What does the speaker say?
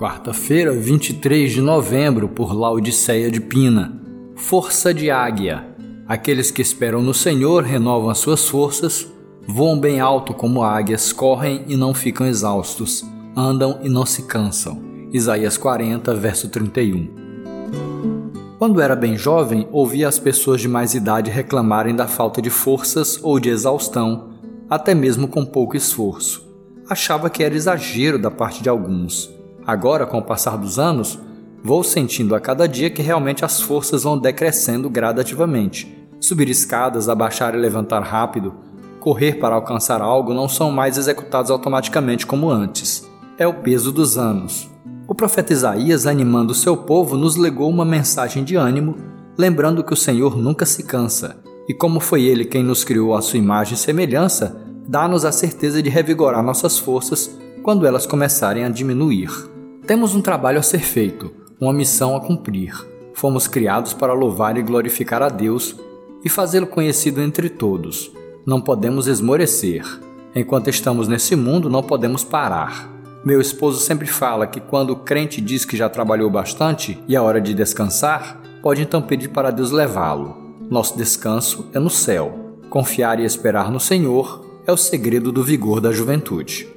Quarta-feira, 23 de novembro, por Laodiceia de Pina. Força de águia. Aqueles que esperam no Senhor renovam as suas forças, voam bem alto como águias, correm e não ficam exaustos, andam e não se cansam. Isaías 40, verso 31. Quando era bem jovem, ouvia as pessoas de mais idade reclamarem da falta de forças ou de exaustão, até mesmo com pouco esforço. Achava que era exagero da parte de alguns. Agora, com o passar dos anos, vou sentindo a cada dia que realmente as forças vão decrescendo gradativamente Subir escadas, abaixar e levantar rápido, correr para alcançar algo não são mais executados automaticamente como antes. É o peso dos anos. O profeta Isaías, animando seu povo, nos legou uma mensagem de ânimo, lembrando que o Senhor nunca se cansa, e como foi Ele quem nos criou à sua imagem e semelhança, dá-nos a certeza de revigorar nossas forças quando elas começarem a diminuir. Temos um trabalho a ser feito, uma missão a cumprir. Fomos criados para louvar e glorificar a Deus e fazê-lo conhecido entre todos. Não podemos esmorecer. Enquanto estamos nesse mundo, não podemos parar. Meu esposo sempre fala que quando o crente diz que já trabalhou bastante e é hora de descansar, pode então pedir para Deus levá-lo. Nosso descanso é no céu. Confiar e esperar no Senhor é o segredo do vigor da juventude.